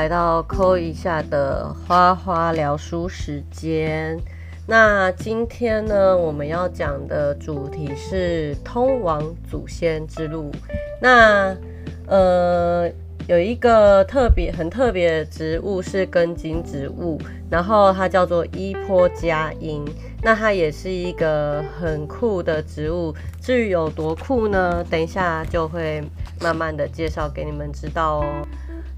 来到抠一下的花花聊书时间。那今天呢，我们要讲的主题是通往祖先之路。那呃，有一个特别很特别的植物是根茎植物，然后它叫做伊波加因。那它也是一个很酷的植物。至于有多酷呢？等一下就会慢慢的介绍给你们知道哦。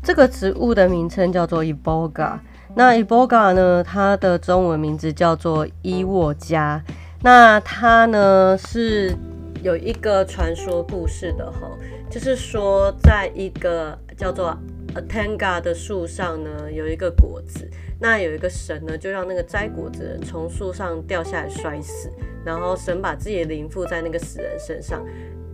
这个植物的名称叫做 Iboga。那 Iboga 呢？它的中文名字叫做伊沃加。那它呢是有一个传说故事的哈，就是说在一个叫做 Atanga 的树上呢，有一个果子。那有一个神呢，就让那个摘果子的人从树上掉下来摔死，然后神把自己的灵附在那个死人身上，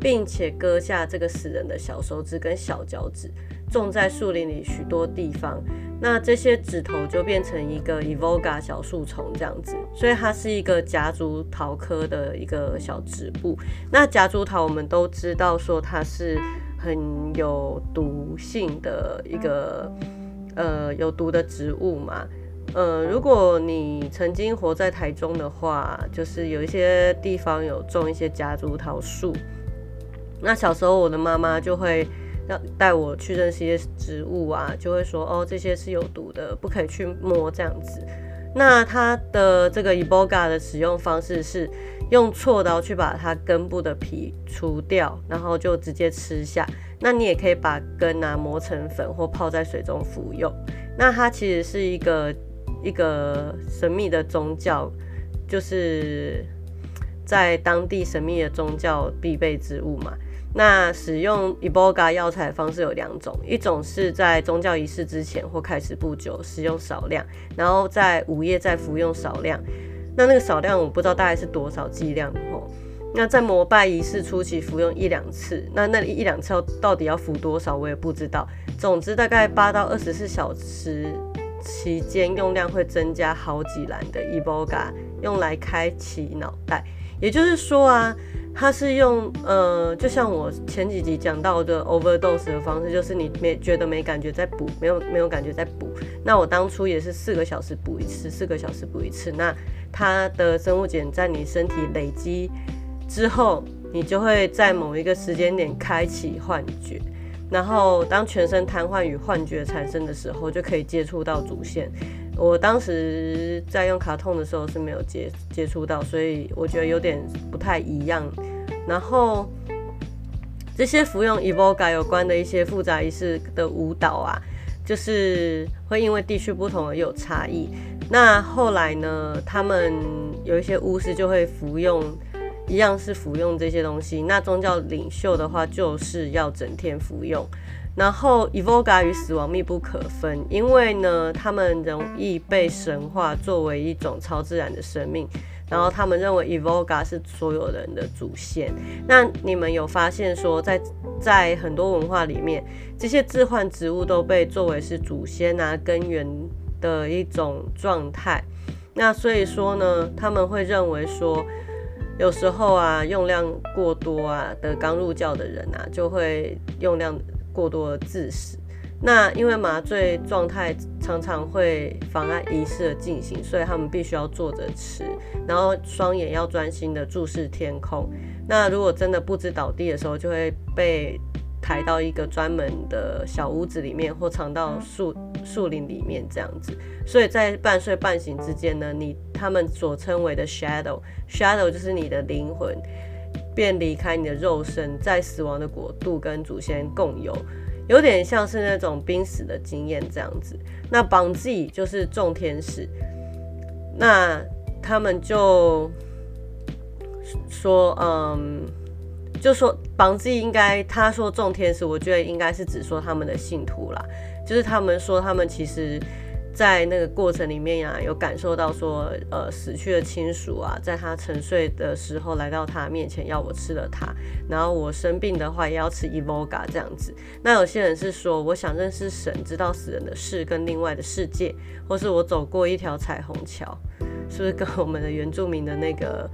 并且割下这个死人的小手指跟小脚趾。种在树林里许多地方，那这些指头就变成一个 evoga 小树丛这样子，所以它是一个夹竹桃科的一个小植物。那夹竹桃我们都知道说它是很有毒性的一个呃有毒的植物嘛。呃，如果你曾经活在台中的话，就是有一些地方有种一些夹竹桃树。那小时候我的妈妈就会。要带我去认识一些植物啊，就会说哦，这些是有毒的，不可以去摸这样子。那它的这个 iboga 的使用方式是用锉刀去把它根部的皮除掉，然后就直接吃下。那你也可以把根啊磨成粉或泡在水中服用。那它其实是一个一个神秘的宗教，就是在当地神秘的宗教必备之物嘛。那使用 iboga 药材的方式有两种，一种是在宗教仪式之前或开始不久使用少量，然后在午夜再服用少量。那那个少量我不知道大概是多少剂量哦。那在膜拜仪式初期服用一两次，那那一两次到底要服多少我也不知道。总之大概八到二十四小时期间用量会增加好几兰的 iboga，用来开启脑袋。也就是说啊。它是用呃，就像我前几集讲到的 overdose 的方式，就是你没觉得没感觉再补，没有没有感觉再补。那我当初也是四个小时补一次，四个小时补一次。那它的生物碱在你身体累积之后，你就会在某一个时间点开启幻觉，然后当全身瘫痪与幻觉产生的时候，就可以接触到主线。我当时在用卡通的时候是没有接接触到，所以我觉得有点不太一样。然后这些服用 evoga 有关的一些复杂仪式的舞蹈啊，就是会因为地区不同而有差异。那后来呢，他们有一些巫师就会服用，一样是服用这些东西。那宗教领袖的话，就是要整天服用。然后 evoga 与死亡密不可分，因为呢，他们容易被神化作为一种超自然的生命。然后他们认为 Evoga 是所有人的祖先。那你们有发现说，在在很多文化里面，这些置换植物都被作为是祖先啊根源的一种状态。那所以说呢，他们会认为说，有时候啊用量过多啊的刚入教的人啊，就会用量过多的致死。那因为麻醉状态常常会妨碍仪式的进行，所以他们必须要坐着吃，然后双眼要专心的注视天空。那如果真的不知倒地的时候，就会被抬到一个专门的小屋子里面，或藏到树树林里面这样子。所以在半睡半醒之间呢，你他们所称为的 shadow，shadow 就是你的灵魂，便离开你的肉身，在死亡的国度跟祖先共有。有点像是那种濒死的经验这样子。那绑自己就是众天使，那他们就说，嗯，就说绑自己应该，他说众天使，我觉得应该是指说他们的信徒啦，就是他们说他们其实。在那个过程里面呀，有感受到说，呃，死去的亲属啊，在他沉睡的时候来到他面前，要我吃了他。然后我生病的话，也要吃 evoga 这样子。那有些人是说，我想认识神，知道死人的事跟另外的世界，或是我走过一条彩虹桥，是不是跟我们的原住民的那个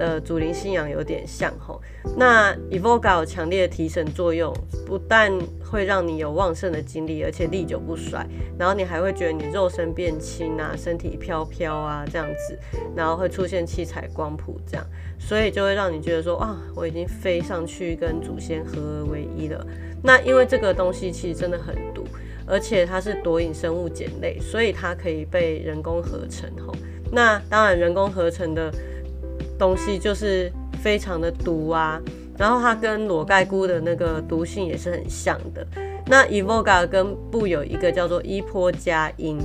的祖灵信仰有点像吼。那 Evoga 有强烈的提神作用，不但会让你有旺盛的精力，而且历久不衰。然后你还会觉得你肉身变轻啊，身体飘飘啊这样子，然后会出现七彩光谱这样，所以就会让你觉得说啊，我已经飞上去跟祖先合而为一了。那因为这个东西其实真的很毒，而且它是夺影生物碱类，所以它可以被人工合成吼。那当然，人工合成的东西就是非常的毒啊。然后它跟裸盖菇的那个毒性也是很像的。那 Evoga 跟布有一个叫做伊波加因。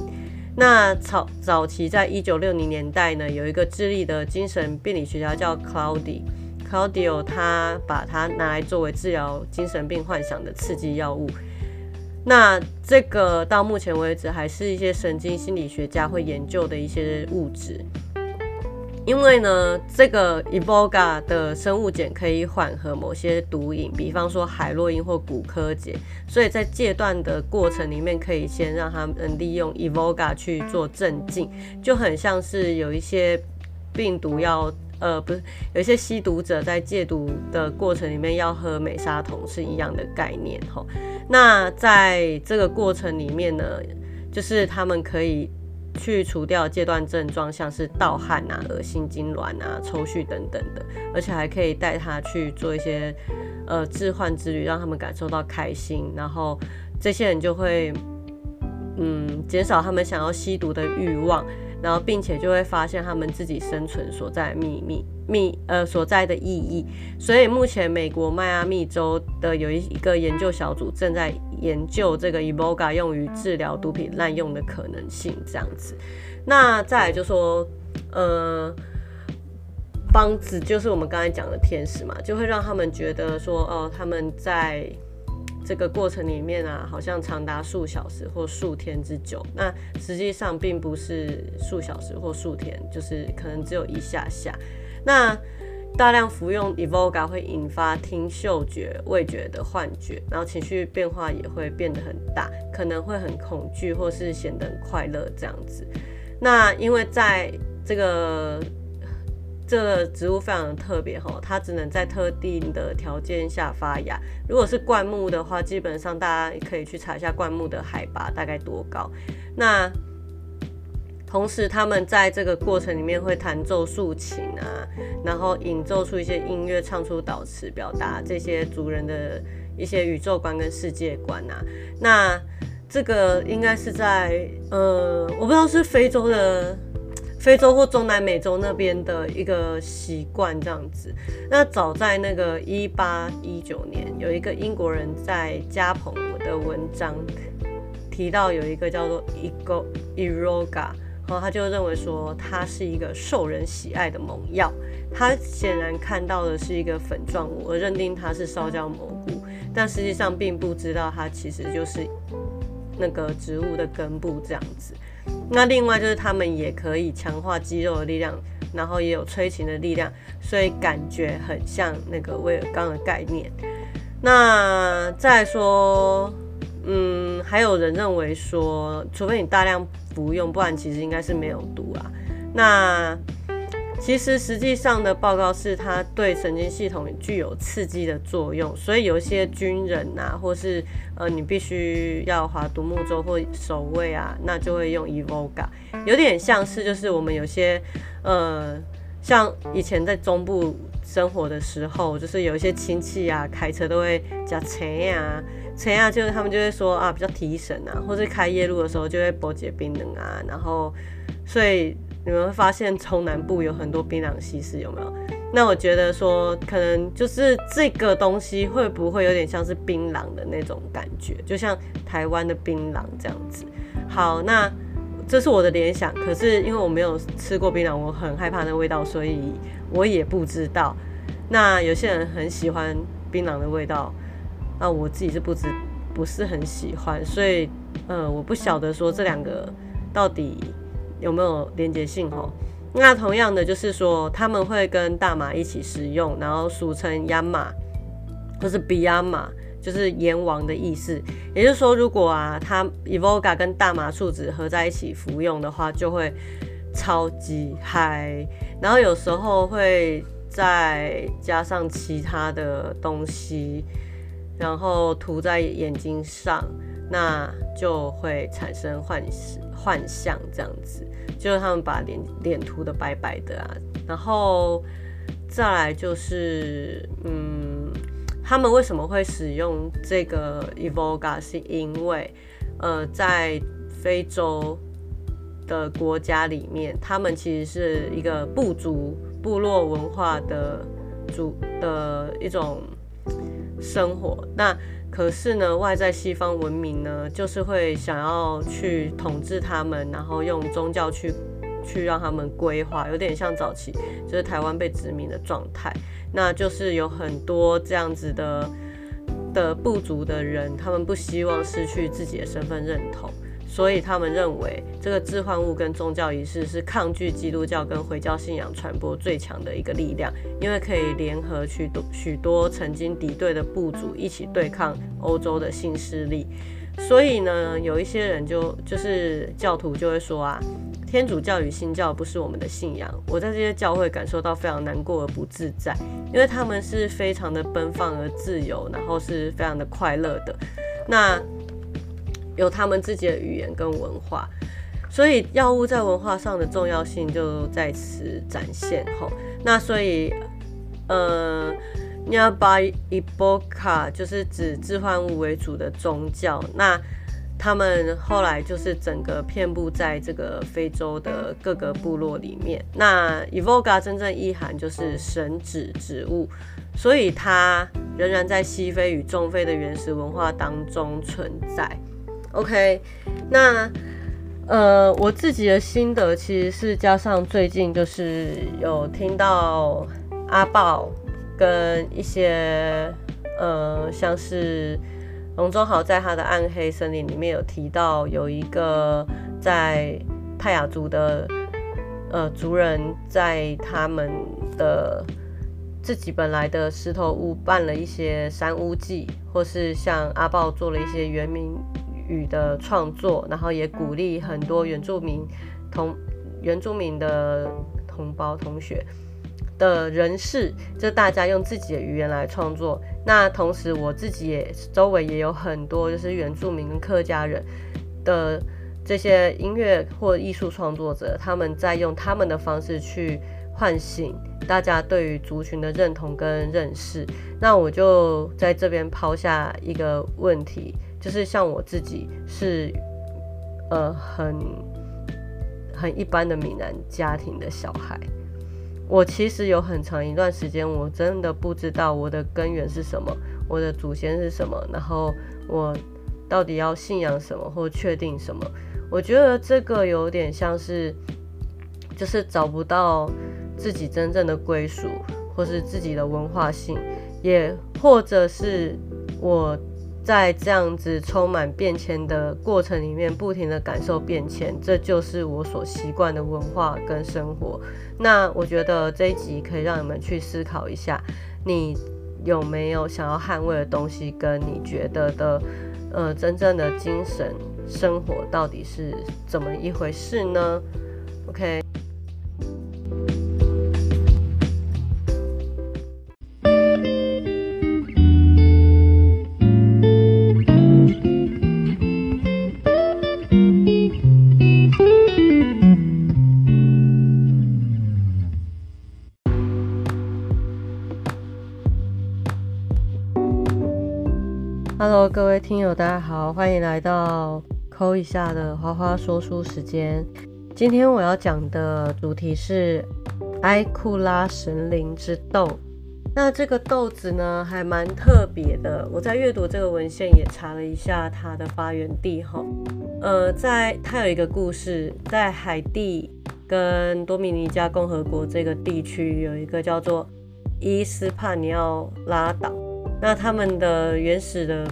那早早期在一九六零年代呢，有一个智利的精神病理学家叫 Claudio，Claudio 他把它拿来作为治疗精神病幻想的刺激药物。那这个到目前为止还是一些神经心理学家会研究的一些物质，因为呢，这个 Evoga 的生物碱可以缓和某些毒瘾，比方说海洛因或骨科碱，所以在戒断的过程里面，可以先让他们利用 Evoga 去做镇静，就很像是有一些病毒要。呃，不是，有一些吸毒者在戒毒的过程里面要喝美沙酮是一样的概念吼。那在这个过程里面呢，就是他们可以去除掉戒断症状，像是盗汗啊、恶心、痉挛啊、抽搐等等的，而且还可以带他去做一些呃置换之旅，让他们感受到开心，然后这些人就会嗯减少他们想要吸毒的欲望。然后，并且就会发现他们自己生存所在秘密、秘呃所在的意义。所以，目前美国迈阿密州的有一一个研究小组正在研究这个 Evoga 用于治疗毒品滥用的可能性。这样子，那再来就说，呃，帮子就是我们刚才讲的天使嘛，就会让他们觉得说，哦，他们在。这个过程里面啊，好像长达数小时或数天之久。那实际上并不是数小时或数天，就是可能只有一下下。那大量服用 Evoga 会引发听嗅觉、味觉的幻觉，然后情绪变化也会变得很大，可能会很恐惧或是显得很快乐这样子。那因为在这个这个植物非常的特别哈，它只能在特定的条件下发芽。如果是灌木的话，基本上大家可以去查一下灌木的海拔大概多高。那同时，他们在这个过程里面会弹奏竖琴啊，然后演奏出一些音乐，唱出导词，表达这些族人的一些宇宙观跟世界观啊。那这个应该是在呃，我不知道是非洲的。非洲或中南美洲那边的一个习惯这样子。那早在那个一八一九年，有一个英国人在加蓬的文章提到有一个叫做 Ego Eroga，然后他就认为说它是一个受人喜爱的猛药。他显然看到的是一个粉状物，而认定它是烧焦蘑菇，但实际上并不知道它其实就是那个植物的根部这样子。那另外就是他们也可以强化肌肉的力量，然后也有催情的力量，所以感觉很像那个威尔刚的概念。那再说，嗯，还有人认为说，除非你大量服用，不然其实应该是没有毒啊。那其实实际上的报告是，它对神经系统具有刺激的作用，所以有一些军人啊，或是呃，你必须要划独木舟或守卫啊，那就会用 Evoga，有点像是就是我们有些呃，像以前在中部生活的时候，就是有一些亲戚啊，开车都会加钱啊，车啊，就是他们就会说啊，比较提神啊，或是开夜路的时候就会波解冰冷啊，然后所以。你们会发现中南部有很多槟榔西施，有没有？那我觉得说，可能就是这个东西会不会有点像是槟榔的那种感觉，就像台湾的槟榔这样子。好，那这是我的联想，可是因为我没有吃过槟榔，我很害怕那味道，所以我也不知道。那有些人很喜欢槟榔的味道，那我自己是不知不是很喜欢，所以呃，我不晓得说这两个到底。有没有连接性吼？那同样的就是说，他们会跟大麻一起使用，然后俗称亚麻或是比亚麻，就是阎王的意思。也就是说，如果啊，他 Evoga 跟大麻树脂合在一起服用的话，就会超级嗨，然后有时候会再加上其他的东西，然后涂在眼睛上，那就会产生幻幻象，这样子，就是他们把脸脸涂的白白的啊，然后再来就是，嗯，他们为什么会使用这个 Evoga？是因为，呃，在非洲的国家里面，他们其实是一个部族部落文化的主的一种生活，那。可是呢，外在西方文明呢，就是会想要去统治他们，然后用宗教去去让他们规划，有点像早期就是台湾被殖民的状态。那就是有很多这样子的的部族的人，他们不希望失去自己的身份认同。所以他们认为，这个置换物跟宗教仪式是抗拒基督教跟回教信仰传播最强的一个力量，因为可以联合许多许多曾经敌对的部族一起对抗欧洲的新势力。所以呢，有一些人就就是教徒就会说啊，天主教与新教不是我们的信仰。我在这些教会感受到非常难过而不自在，因为他们是非常的奔放而自由，然后是非常的快乐的。那。有他们自己的语言跟文化，所以药物在文化上的重要性就在此展现吼。那所以，呃 n e a r by Iboka 就是指置换物为主的宗教。那他们后来就是整个遍布在这个非洲的各个部落里面。那 Evoga 真正意涵就是神指植物，所以它仍然在西非与中非的原始文化当中存在。OK，那呃，我自己的心得其实是加上最近就是有听到阿豹跟一些呃，像是龙中豪在他的暗黑森林里面有提到，有一个在泰雅族的呃族人在他们的自己本来的石头屋办了一些山屋祭，或是像阿豹做了一些原名。语的创作，然后也鼓励很多原住民同原住民的同胞同学的人士，就大家用自己的语言来创作。那同时我自己也周围也有很多就是原住民跟客家人的这些音乐或艺术创作者，他们在用他们的方式去唤醒大家对于族群的认同跟认识。那我就在这边抛下一个问题。就是像我自己是，呃，很很一般的闽南家庭的小孩。我其实有很长一段时间，我真的不知道我的根源是什么，我的祖先是什么，然后我到底要信仰什么或确定什么。我觉得这个有点像是，就是找不到自己真正的归属，或是自己的文化性，也或者是我。在这样子充满变迁的过程里面，不停的感受变迁，这就是我所习惯的文化跟生活。那我觉得这一集可以让你们去思考一下，你有没有想要捍卫的东西，跟你觉得的，呃，真正的精神生活到底是怎么一回事呢？OK。各位听友，大家好，欢迎来到抠一下的花花说书时间。今天我要讲的主题是埃库拉神灵之豆。那这个豆子呢，还蛮特别的。我在阅读这个文献也查了一下它的发源地哈。呃，在它有一个故事，在海地跟多米尼加共和国这个地区有一个叫做伊斯帕尼奥拉岛。那他们的原始的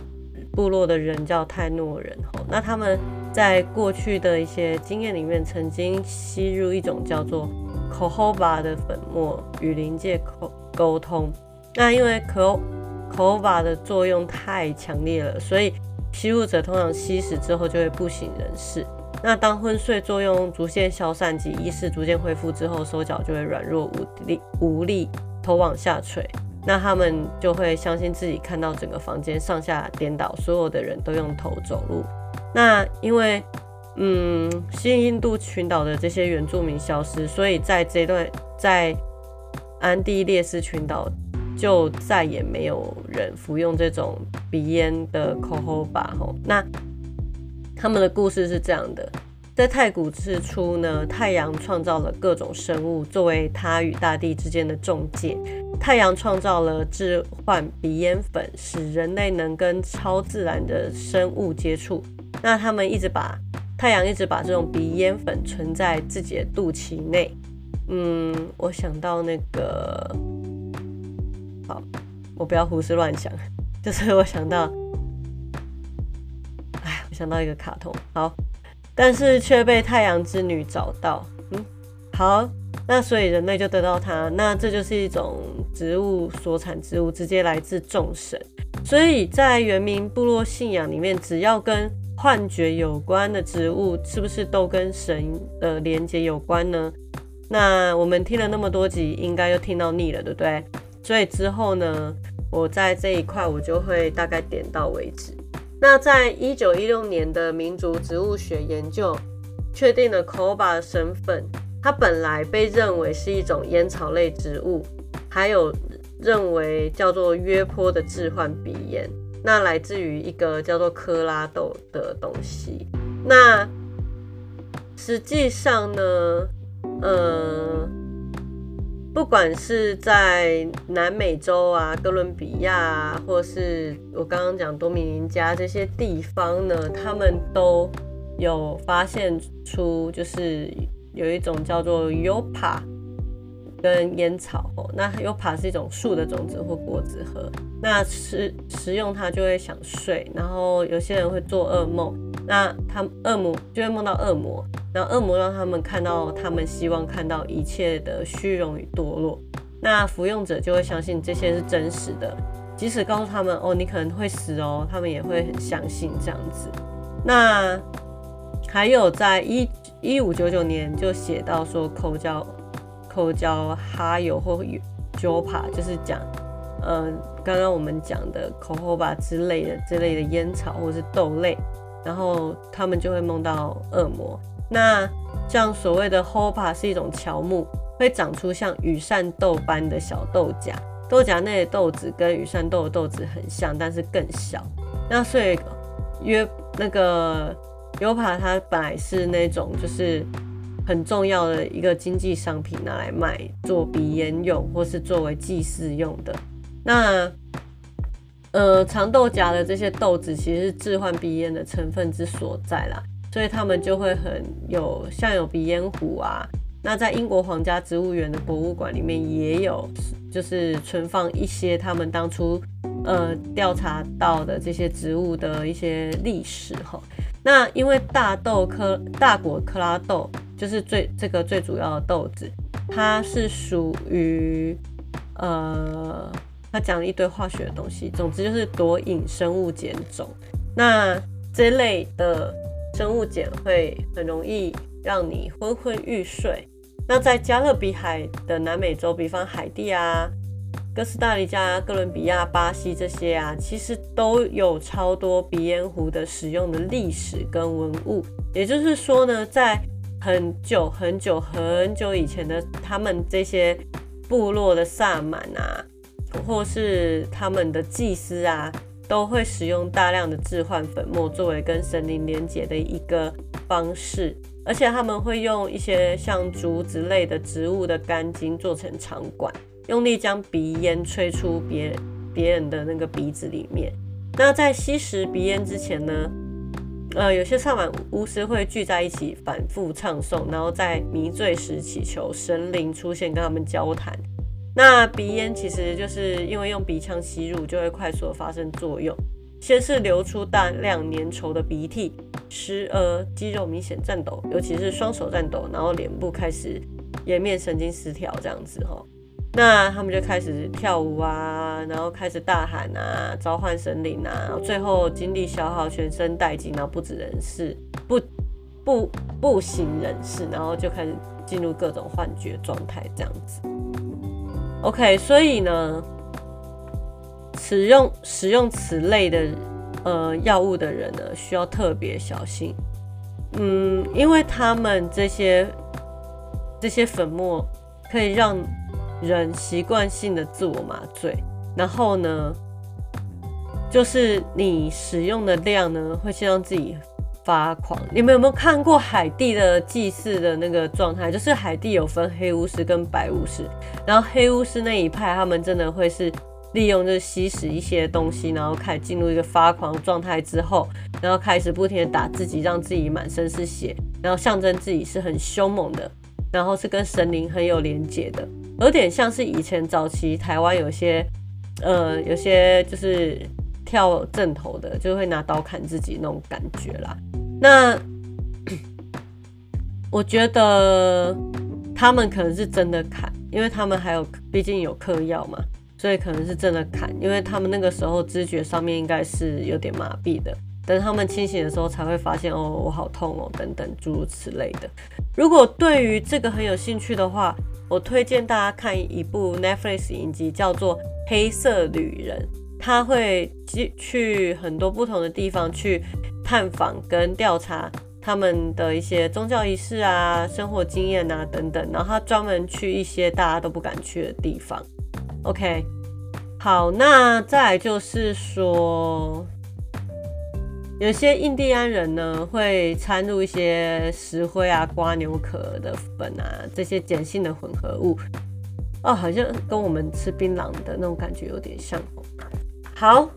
部落的人叫泰诺人，那他们在过去的一些经验里面，曾经吸入一种叫做 Kohova 的粉末与灵界沟沟通。那因为 Ko Kohova 的作用太强烈了，所以吸入者通常吸食之后就会不省人事。那当昏睡作用逐渐消散及意识逐渐恢复之后，手脚就会软弱无力无力。头往下垂，那他们就会相信自己看到整个房间上下颠倒，所有的人都用头走路。那因为嗯，新印度群岛的这些原住民消失，所以在这段在安第列斯群岛就再也没有人服用这种鼻烟的 cohoba 吼。那他们的故事是这样的。在太古之初呢，太阳创造了各种生物，作为它与大地之间的中介。太阳创造了置换鼻烟粉，使人类能跟超自然的生物接触。那他们一直把太阳一直把这种鼻烟粉存在自己的肚脐内。嗯，我想到那个，好，我不要胡思乱想，就是我想到，哎，我想到一个卡通，好。但是却被太阳之女找到，嗯，好，那所以人类就得到它，那这就是一种植物所产之物，直接来自众神。所以在原民部落信仰里面，只要跟幻觉有关的植物，是不是都跟神的连接有关呢？那我们听了那么多集，应该又听到腻了，对不对？所以之后呢，我在这一块我就会大概点到为止。那在一九一六年的民族植物学研究确定了 Coba 的身份，它本来被认为是一种烟草类植物，还有认为叫做约坡的置换鼻炎，那来自于一个叫做科拉豆的东西。那实际上呢，呃。不管是在南美洲啊、哥伦比亚啊，或是我刚刚讲多米尼加这些地方呢，他们都有发现出，就是有一种叫做 Yopa 跟烟草哦。那 Yopa 是一种树的种子或果子核，那食食用它就会想睡，然后有些人会做噩梦。那他恶魔就会梦到恶魔，然后恶魔让他们看到他们希望看到一切的虚荣与堕落。那服用者就会相信这些是真实的，即使告诉他们哦，你可能会死哦，他们也会很相信这样子。那还有在一一五九九年就写到说，口交口交哈油或 jopa，就是讲，嗯，刚刚我们讲的口后吧之类的之类的烟草或是豆类。然后他们就会梦到恶魔。那像所谓的 Hopa 是一种乔木，会长出像羽扇豆般的小豆荚。豆荚内的豆子跟羽扇豆的豆子很像，但是更小。那所以约那个 Yopa 它本来是那种就是很重要的一个经济商品，拿来卖做鼻烟用，或是作为祭祀用的。那呃，长豆荚的这些豆子其实是置换鼻烟的成分之所在啦，所以他们就会很有像有鼻烟壶啊。那在英国皇家植物园的博物馆里面也有，就是存放一些他们当初呃调查到的这些植物的一些历史哈。那因为大豆科大果克拉豆就是最这个最主要的豆子，它是属于呃。他讲了一堆化学的东西，总之就是多引生物碱种。那这类的生物碱会很容易让你昏昏欲睡。那在加勒比海的南美洲，比方海地啊、哥斯达黎加、哥伦比亚、巴西这些啊，其实都有超多鼻烟壶的使用的历史跟文物。也就是说呢，在很久很久很久以前的他们这些部落的萨满啊。或是他们的祭司啊，都会使用大量的置换粉末作为跟神灵连接的一个方式，而且他们会用一些像竹子类的植物的干茎做成长管，用力将鼻烟吹出别别人的那个鼻子里面。那在吸食鼻烟之前呢，呃，有些萨满巫师会聚在一起反复唱诵，然后在迷醉时祈求神灵出现跟他们交谈。那鼻烟其实就是因为用鼻腔吸入，就会快速发生作用。先是流出大量粘稠的鼻涕，时而肌肉明显颤抖，尤其是双手颤抖，然后脸部开始颜面神经失调这样子哈。那他们就开始跳舞啊，然后开始大喊啊，召唤神灵啊，最后精力消耗，全身殆尽，然后不止人事，不不不省人事，然后就开始进入各种幻觉状态这样子。OK，所以呢，使用使用此类的呃药物的人呢，需要特别小心。嗯，因为他们这些这些粉末可以让人习惯性的自我麻醉，然后呢，就是你使用的量呢，会先让自己。发狂！你们有没有看过海地的祭祀的那个状态？就是海地有分黑巫师跟白巫师，然后黑巫师那一派，他们真的会是利用就是吸食一些东西，然后开始进入一个发狂状态之后，然后开始不停的打自己，让自己满身是血，然后象征自己是很凶猛的，然后是跟神灵很有连结的，有点像是以前早期台湾有些呃有些就是跳正头的，就会拿刀砍自己那种感觉啦。那我觉得他们可能是真的砍，因为他们还有毕竟有嗑药嘛，所以可能是真的砍，因为他们那个时候知觉上面应该是有点麻痹的，等他们清醒的时候才会发现哦，我好痛哦，等等诸如此类的。如果对于这个很有兴趣的话，我推荐大家看一部 Netflix 影集，叫做《黑色旅人》，他会去去很多不同的地方去。探访跟调查他们的一些宗教仪式啊、生活经验啊等等，然后他专门去一些大家都不敢去的地方。OK，好，那再来就是说，有些印第安人呢会掺入一些石灰啊、瓜牛壳的粉啊这些碱性的混合物，哦，好像跟我们吃槟榔的那种感觉有点像。好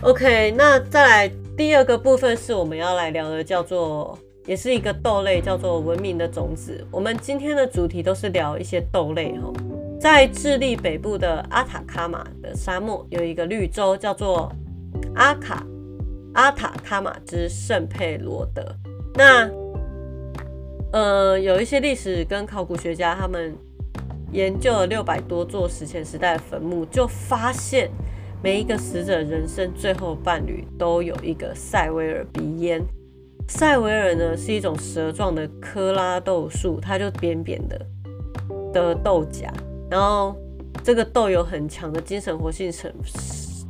，OK，那再来。第二个部分是我们要来聊的，叫做也是一个豆类，叫做文明的种子。我们今天的主题都是聊一些豆类哈。在智利北部的阿塔卡马的沙漠，有一个绿洲叫做阿卡阿塔卡马之圣佩罗德。那呃，有一些历史跟考古学家他们研究了六百多座史前时代的坟墓，就发现。每一个死者人生最后伴侣都有一个塞维尔鼻烟。塞维尔呢是一种蛇状的科拉豆树，它就扁扁的的豆荚，然后这个豆有很强的精神活性成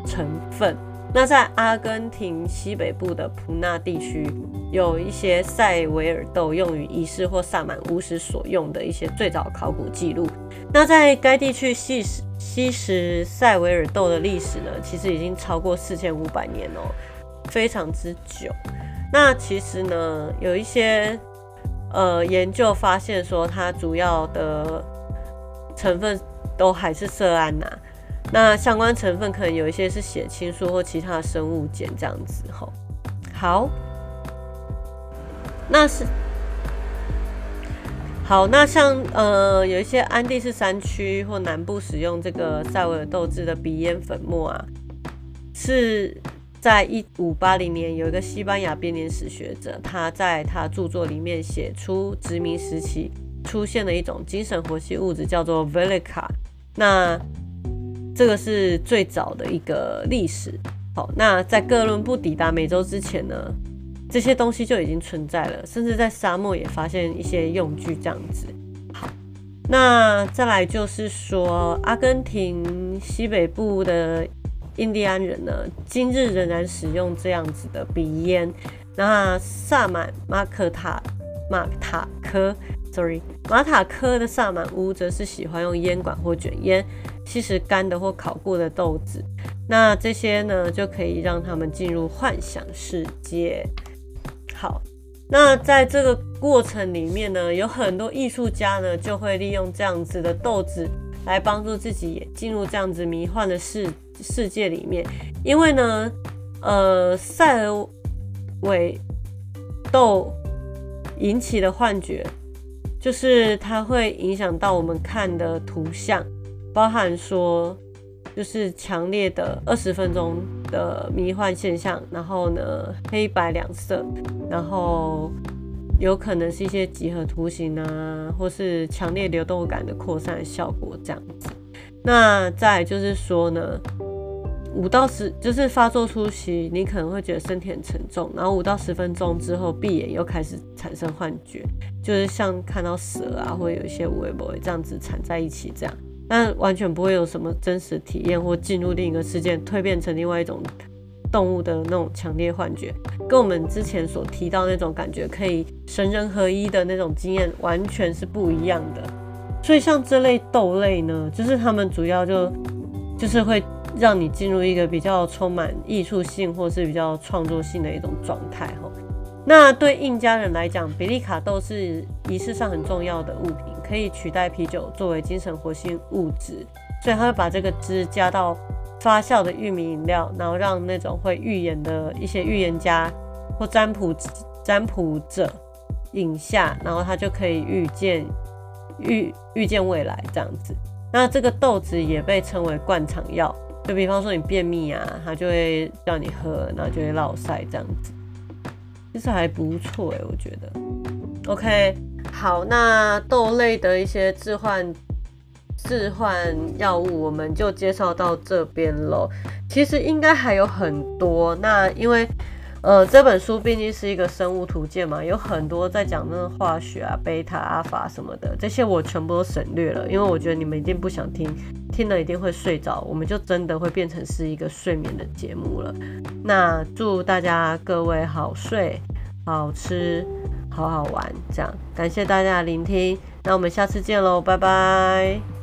成分。那在阿根廷西北部的普纳地区，有一些塞维尔豆用于仪式或萨满巫师所用的一些最早考古记录。那在该地区吸食吸食塞维尔豆的历史呢，其实已经超过四千五百年哦，非常之久。那其实呢，有一些呃研究发现说，它主要的成分都还是色胺呐。那相关成分可能有一些是血清素或其他生物碱这样子吼。好，那是好，那像呃有一些安第斯山区或南部使用这个塞维尔豆制的鼻烟粉末啊，是在一五八零年有一个西班牙编年史学者，他在他著作里面写出殖民时期出现的一种精神活性物质叫做 Velica，那。这个是最早的一个历史。好，那在哥伦布抵达美洲之前呢，这些东西就已经存在了，甚至在沙漠也发现一些用具这样子。好，那再来就是说，阿根廷西北部的印第安人呢，今日仍然使用这样子的鼻烟。那萨满马可塔马塔科，sorry，马塔科的萨满屋则是喜欢用烟管或卷烟。吸食干的或烤过的豆子，那这些呢就可以让他们进入幻想世界。好，那在这个过程里面呢，有很多艺术家呢就会利用这样子的豆子来帮助自己也进入这样子迷幻的世世界里面。因为呢，呃，塞尔韦豆引起的幻觉，就是它会影响到我们看的图像。包含说，就是强烈的二十分钟的迷幻现象，然后呢，黑白两色，然后有可能是一些几何图形啊，或是强烈流动感的扩散效果这样子。那再就是说呢，五到十就是发作初期，你可能会觉得身体很沉重，然后五到十分钟之后闭眼又开始产生幻觉，就是像看到蛇啊，或有一些微波这样子缠在一起这样。但完全不会有什么真实体验或进入另一个世界，蜕变成另外一种动物的那种强烈幻觉，跟我们之前所提到那种感觉可以神人合一的那种经验完全是不一样的。所以像这类豆类呢，就是他们主要就就是会让你进入一个比较充满艺术性或是比较创作性的一种状态哈。那对印加人来讲，比利卡豆是仪式上很重要的物品，可以取代啤酒作为精神活性物质，所以他会把这个汁加到发酵的玉米饮料，然后让那种会预言的一些预言家或占卜占卜者饮下，然后他就可以预见预预见未来这样子。那这个豆子也被称为灌肠药，就比方说你便秘啊，他就会叫你喝，然后就会落塞这样子。其实还不错哎，我觉得。OK，好，那豆类的一些置换置换药物，我们就介绍到这边喽。其实应该还有很多，那因为。呃，这本书毕竟是一个生物图鉴嘛，有很多在讲那个化学啊、贝塔、阿法什么的，这些我全部都省略了，因为我觉得你们一定不想听，听了一定会睡着，我们就真的会变成是一个睡眠的节目了。那祝大家各位好睡、好吃、好好玩，这样感谢大家的聆听，那我们下次见喽，拜拜。